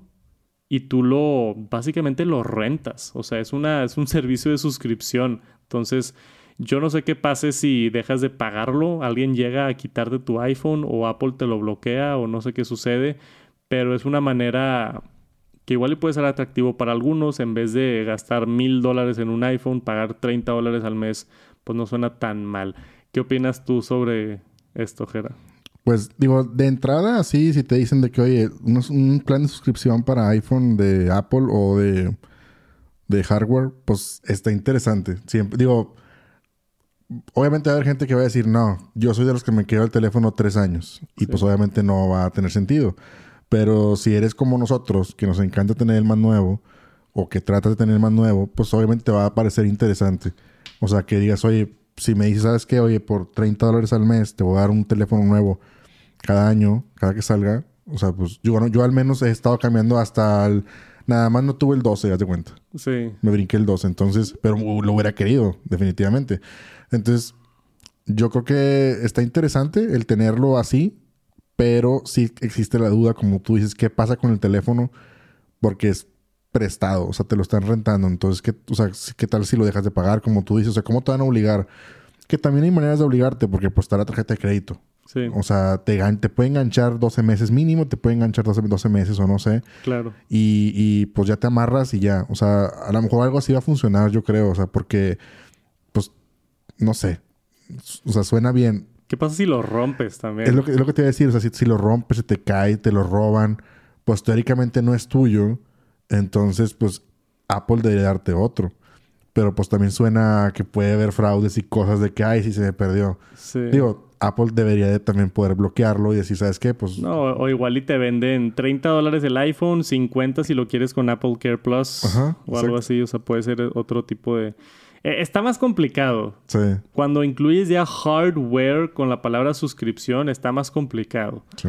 y tú lo, básicamente lo rentas, o sea, es, una, es un servicio de suscripción. Entonces, yo no sé qué pase si dejas de pagarlo, alguien llega a quitarte tu iPhone o Apple te lo bloquea o no sé qué sucede, pero es una manera que igual puede ser atractivo para algunos, en vez de gastar mil dólares en un iPhone, pagar 30 dólares al mes, pues no suena tan mal. ¿Qué opinas tú sobre esto, Jera? Pues digo, de entrada, sí, si te dicen de que, oye, un, plan de suscripción para iPhone de Apple o de, de hardware, pues está interesante. Siempre, digo, obviamente va a haber gente que va a decir, no, yo soy de los que me quedo el teléfono tres años. Y pues obviamente no va a tener sentido. Pero si eres como nosotros, que nos encanta tener el más nuevo, o que tratas de tener el más nuevo, pues obviamente te va a parecer interesante. O sea, que digas, oye, si me dices, ¿sabes qué? Oye, por 30 dólares al mes te voy a dar un teléfono nuevo cada año, cada que salga. O sea, pues yo, yo al menos he estado cambiando hasta el... Nada más no tuve el 12, ya te cuenta. Sí. Me brinqué el 12, entonces, pero lo hubiera querido, definitivamente. Entonces, yo creo que está interesante el tenerlo así, pero sí existe la duda, como tú dices, ¿qué pasa con el teléfono? Porque es prestado, o sea, te lo están rentando. Entonces, ¿qué, o sea, ¿qué tal si lo dejas de pagar? Como tú dices, o sea, ¿cómo te van a obligar? Que también hay maneras de obligarte, porque pues está la tarjeta de crédito. Sí. O sea, te, te puede enganchar 12 meses mínimo, te puede enganchar 12, 12 meses o no sé. Claro. Y, y, pues ya te amarras y ya. O sea, a lo mejor algo así va a funcionar, yo creo. O sea, porque, pues, no sé. O sea, suena bien. ¿Qué pasa si lo rompes también? Es lo que, es lo que te iba a decir. O sea, si, si, lo rompes, se te cae, te lo roban, pues teóricamente no es tuyo. Entonces, pues Apple debería darte otro. Pero pues también suena que puede haber fraudes y cosas de que, ay, sí se me perdió. Sí. Digo, Apple debería de también poder bloquearlo y decir, ¿sabes qué? Pues... No, o igual y te venden 30 dólares el iPhone, 50 si lo quieres con Apple Care Plus Ajá, o algo así. O sea, puede ser otro tipo de... Eh, está más complicado. Sí. Cuando incluyes ya hardware con la palabra suscripción, está más complicado. Sí.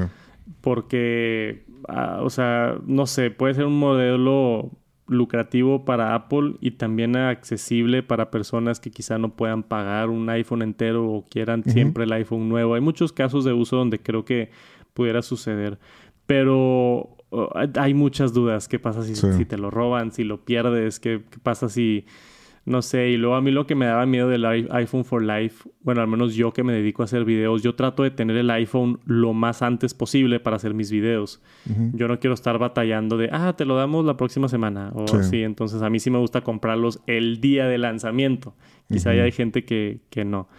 Porque, ah, o sea, no sé, puede ser un modelo lucrativo para Apple y también accesible para personas que quizá no puedan pagar un iPhone entero o quieran siempre el iPhone nuevo. Hay muchos casos de uso donde creo que pudiera suceder. Pero uh, hay muchas dudas. ¿Qué pasa si, Sí. si te lo roban? Si lo pierdes? ¿Qué, qué pasa si... No sé, y luego a mí lo que me daba miedo del iPhone for Life, bueno, al menos yo que me dedico a hacer videos, yo trato de tener el iPhone lo más antes posible para hacer mis videos. Yo no quiero estar batallando de, ah, te lo damos la próxima semana o Sí. así. Entonces a mí sí me gusta comprarlos el día de lanzamiento. Quizá ya hay gente que, que no.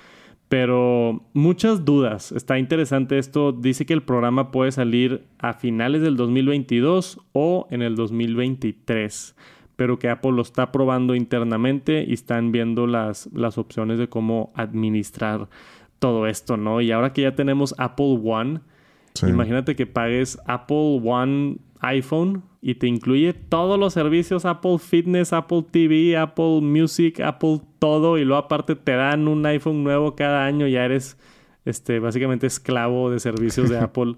Pero muchas dudas. Está interesante esto. Dice que el programa puede salir a finales del 2022 o en el 2023. Pero que Apple lo está probando internamente y están viendo las, las opciones de cómo administrar todo esto, ¿no? Y ahora que ya tenemos Apple One, Sí. Imagínate que pagues Apple One iPhone y te incluye todos los servicios Apple Fitness, Apple TV, Apple Music, Apple todo y luego aparte te dan un iPhone nuevo cada año, ya eres este básicamente esclavo de servicios de Apple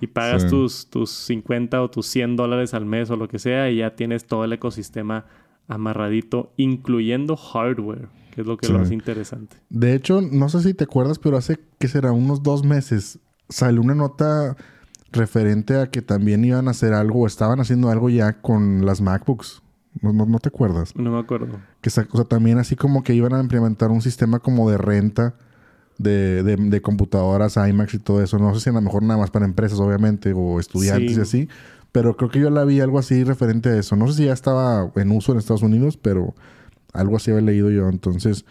y pagas Sí. tus, tus 50 o tus 100 dólares al mes o lo que sea y ya tienes todo el ecosistema amarradito, incluyendo hardware, que es lo que lo Sí. hace interesante. De hecho, no sé si te acuerdas, pero hace que será unos dos meses salió una nota referente a que también iban a hacer algo o estaban haciendo algo ya con las MacBooks. No, no, no te acuerdas. No me acuerdo. Que o sea, también así como que iban a implementar un sistema como de renta de, de, de computadoras, iMacs y todo eso. No sé si a lo mejor nada más para empresas, obviamente, o estudiantes Sí. y así. Pero creo que yo la vi algo así referente a eso. No sé si ya estaba en uso en Estados Unidos, pero algo así había leído yo. Entonces,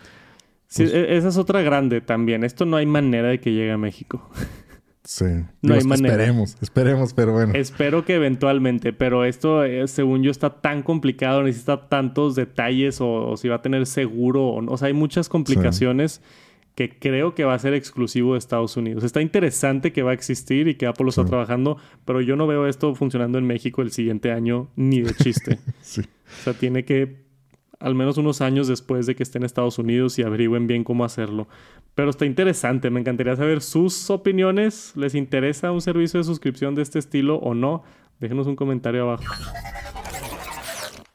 Sí, Pues- e- esa es otra grande también. Esto no hay manera de que llegue a México. sí. No hay manera. Esperemos, esperemos, pero bueno. Espero que eventualmente, pero esto, eh, según yo, está tan complicado, necesita tantos detalles o, o si va a tener seguro. O, no- o sea, hay muchas complicaciones que creo que va a ser exclusivo de Estados Unidos. Está interesante que va a existir y que Apple lo está trabajando, pero yo no veo esto funcionando en México el siguiente año ni de chiste. sí. O sea, tiene que al menos unos años después de que esté en Estados Unidos y averigüen bien cómo hacerlo. Pero está interesante, me encantaría saber sus opiniones. ¿Les interesa un servicio de suscripción de este estilo o no? Déjenos un comentario abajo.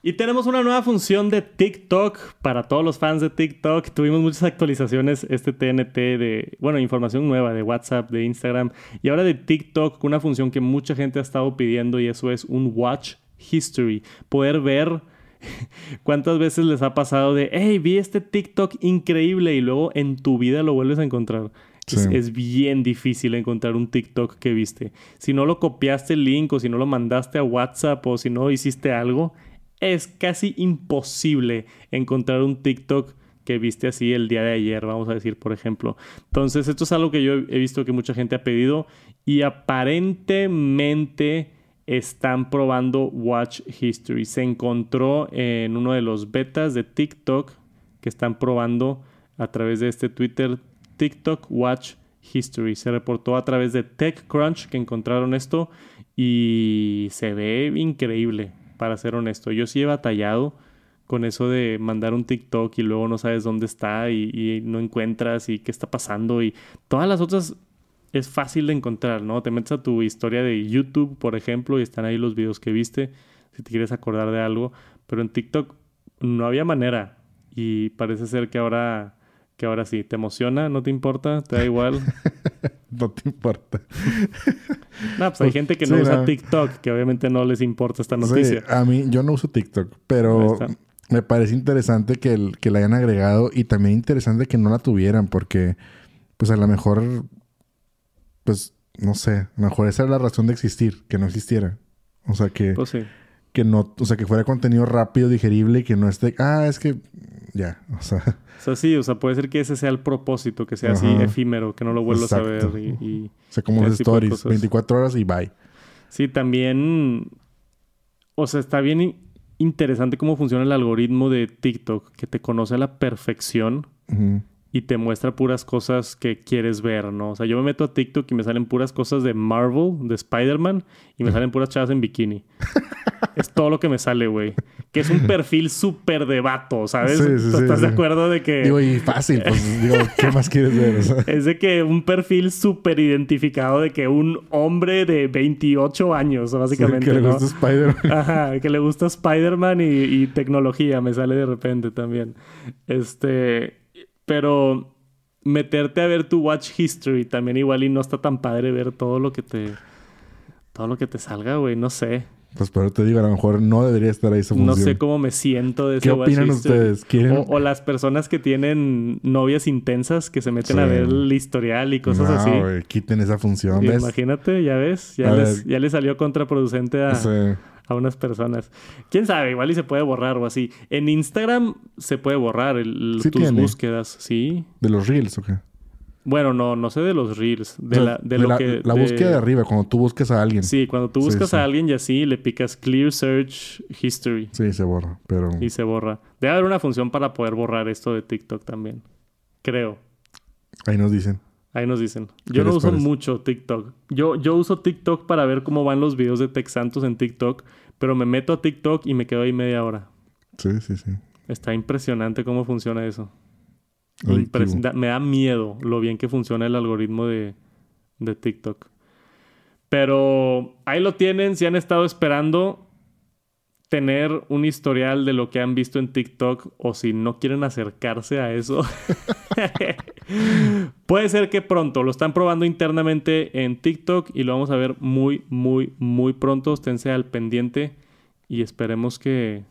Y tenemos una nueva función de TikTok para todos los fans de TikTok. Tuvimos muchas actualizaciones este TNT de, bueno, información nueva de WhatsApp, de Instagram y ahora de TikTok con una función que mucha gente ha estado pidiendo y eso es un Watch History. Poder ver cuántas veces les ha pasado de, hey, vi este TikTok increíble y luego en tu vida lo vuelves a encontrar. Es, bien difícil encontrar un TikTok que viste. Si no lo copiaste el link o si no lo mandaste a WhatsApp o si no hiciste algo, es casi imposible encontrar un TikTok que viste así el día de ayer, vamos a decir, por ejemplo. Entonces, esto es algo que yo he visto que mucha gente ha pedido y aparentemente están probando Watch History. Se encontró en uno de los betas de TikTok que están probando a través de este Twitter TikTok Watch History. Se reportó a través de TechCrunch que encontraron esto y se ve increíble para ser honesto. Yo sí he batallado con eso de mandar un TikTok y luego no sabes dónde está y, no encuentras y qué está pasando y todas las otras es fácil de encontrar, ¿no? Te metes a tu historia de YouTube, por ejemplo, y están ahí los videos que viste, si te quieres acordar de algo, pero en TikTok no había manera y parece ser que ahora que ahora sí, ¿te emociona? ¿No te importa? ¿Te da igual? no te importa. no, pues hay gente que no usa TikTok, que obviamente no les importa esta noticia. a mí, yo no uso TikTok, pero me parece interesante que, que la hayan agregado y también interesante que no la tuvieran, porque pues a lo mejor, pues no sé, a lo mejor esa era la razón de existir, que no existiera. O sea que... Pues sí que no, o sea, que fuera contenido rápido, digerible y que no esté, ah, es que ya, o sea. O sea, sí, o sea, puede ser que ese sea el propósito, que sea así efímero, que no lo vuelvas a ver y, O sea, como los stories, 24 horas y bye. Sí, también, o sea, está bien interesante cómo funciona el algoritmo de TikTok, que te conoce a la perfección y te muestra puras cosas que quieres ver, ¿no? O sea, yo me meto a TikTok y me salen puras cosas de Marvel, de Spider-Man, y me salen puras chavas en bikini. es todo lo que me sale, güey. Que es un perfil súper de vato, ¿sabes? ¿Estás de acuerdo de que... Digo, y fácil, pues digo, ¿qué más quieres ver? Es de que un perfil súper identificado de que un hombre de 28 años, básicamente, que le gusta Spider-Man. Ajá, que le gusta Spider-Man y, y tecnología, me sale de repente también. Este... Pero meterte a ver tu watch history también igual y no está tan padre ver todo lo que te todo lo que te salga, güey, no sé. Pues pero te digo, a lo mejor no debería estar ahí esa No sé cómo me siento de ¿Qué opinan ustedes? O, las personas que tienen novias intensas que se meten a ver el historial y cosas no, así. quiten esa función. Imagínate, ya ves, ya, les, ya le salió contraproducente a, a unas personas. Quién sabe, igual y se puede borrar o así. En Instagram se puede borrar el, tus búsquedas, ¿sí? ¿De los reels o qué? Bueno, no, no sé de los reels. De, la, de, lo que. La búsqueda de arriba, cuando tú buscas a alguien. Sí, cuando tú buscas a alguien y así le picas Clear Search History. Sí, se borra, pero. Y se borra. Debe haber una función para poder borrar esto de TikTok también. Creo. Ahí nos dicen. Ahí nos dicen. Yo no uso mucho TikTok. Yo, yo uso TikTok para ver cómo van los videos de Tech Santos en TikTok, pero me meto a TikTok y me quedo ahí media hora. Sí, sí, sí. Está impresionante cómo funciona eso. me da miedo lo bien que funciona el algoritmo de, de TikTok. Pero ahí lo tienen, si han estado esperando tener un historial de lo que han visto en TikTok o si no quieren acercarse a eso. Puede ser que pronto lo están probando internamente en TikTok y lo vamos a ver muy, muy, muy pronto. Esténse al pendiente y esperemos que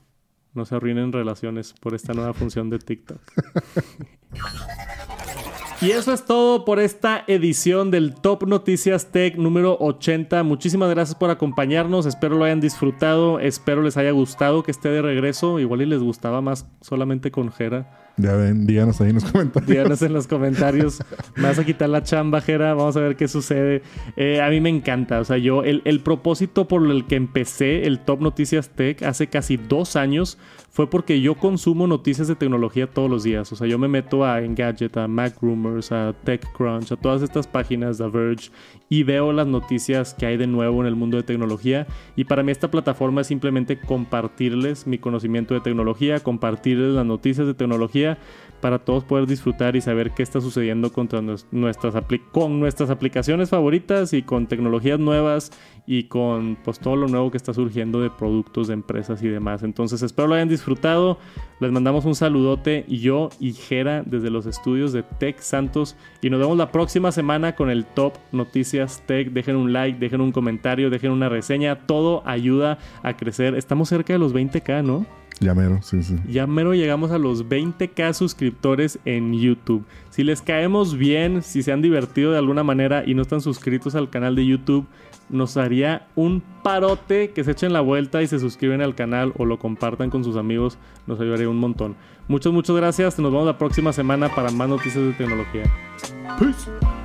no se arruinen relaciones por esta nueva función de TikTok. Y eso es todo por esta edición del Top Noticias Tech número 80. Muchísimas gracias por acompañarnos. Espero lo hayan disfrutado. Espero les haya gustado que esté de regreso. Igual y les gustaba más solamente con Jera. Ya ven, díganos ahí en los comentarios. Díganos en los comentarios. Me vas a quitar la chamba, Jera. Vamos a ver qué sucede. Eh, a mí me encanta. O sea, yo, el, el propósito por el que empecé el Top Noticias Tech hace casi dos años fue porque yo consumo noticias de tecnología todos los días. O sea, yo me meto a Engadget, a Mac Commerce, a TechCrunch, a todas estas páginas, The Verge, y veo las noticias que hay de nuevo en el mundo de tecnología. Y para mí esta plataforma es simplemente compartirles mi conocimiento de tecnología, compartirles las noticias de tecnología para todos poder disfrutar y saber qué está sucediendo contra nuestras con nuestras aplicaciones favoritas y con tecnologías nuevas y con pues todo lo nuevo que está surgiendo de productos de empresas y demás. Entonces espero lo hayan disfrutado. Les mandamos un saludote yo y Jera desde los estudios de Tech Santos y nos vemos la próxima semana con el Top Noticias Tech. Dejen un like, dejen un comentario, dejen una reseña. Todo ayuda a crecer. Estamos cerca de los 20k, ¿no? Ya mero, sí, sí. Ya mero llegamos a los 20k suscriptores en YouTube. Si les caemos bien, si se han divertido de alguna manera y no están suscritos al canal de YouTube, nos haría un parote que se echen la vuelta y se suscriben al canal o lo compartan con sus amigos. Nos ayudaría un montón. Muchas, muchas gracias. Nos vemos la próxima semana para más noticias de tecnología. Peace.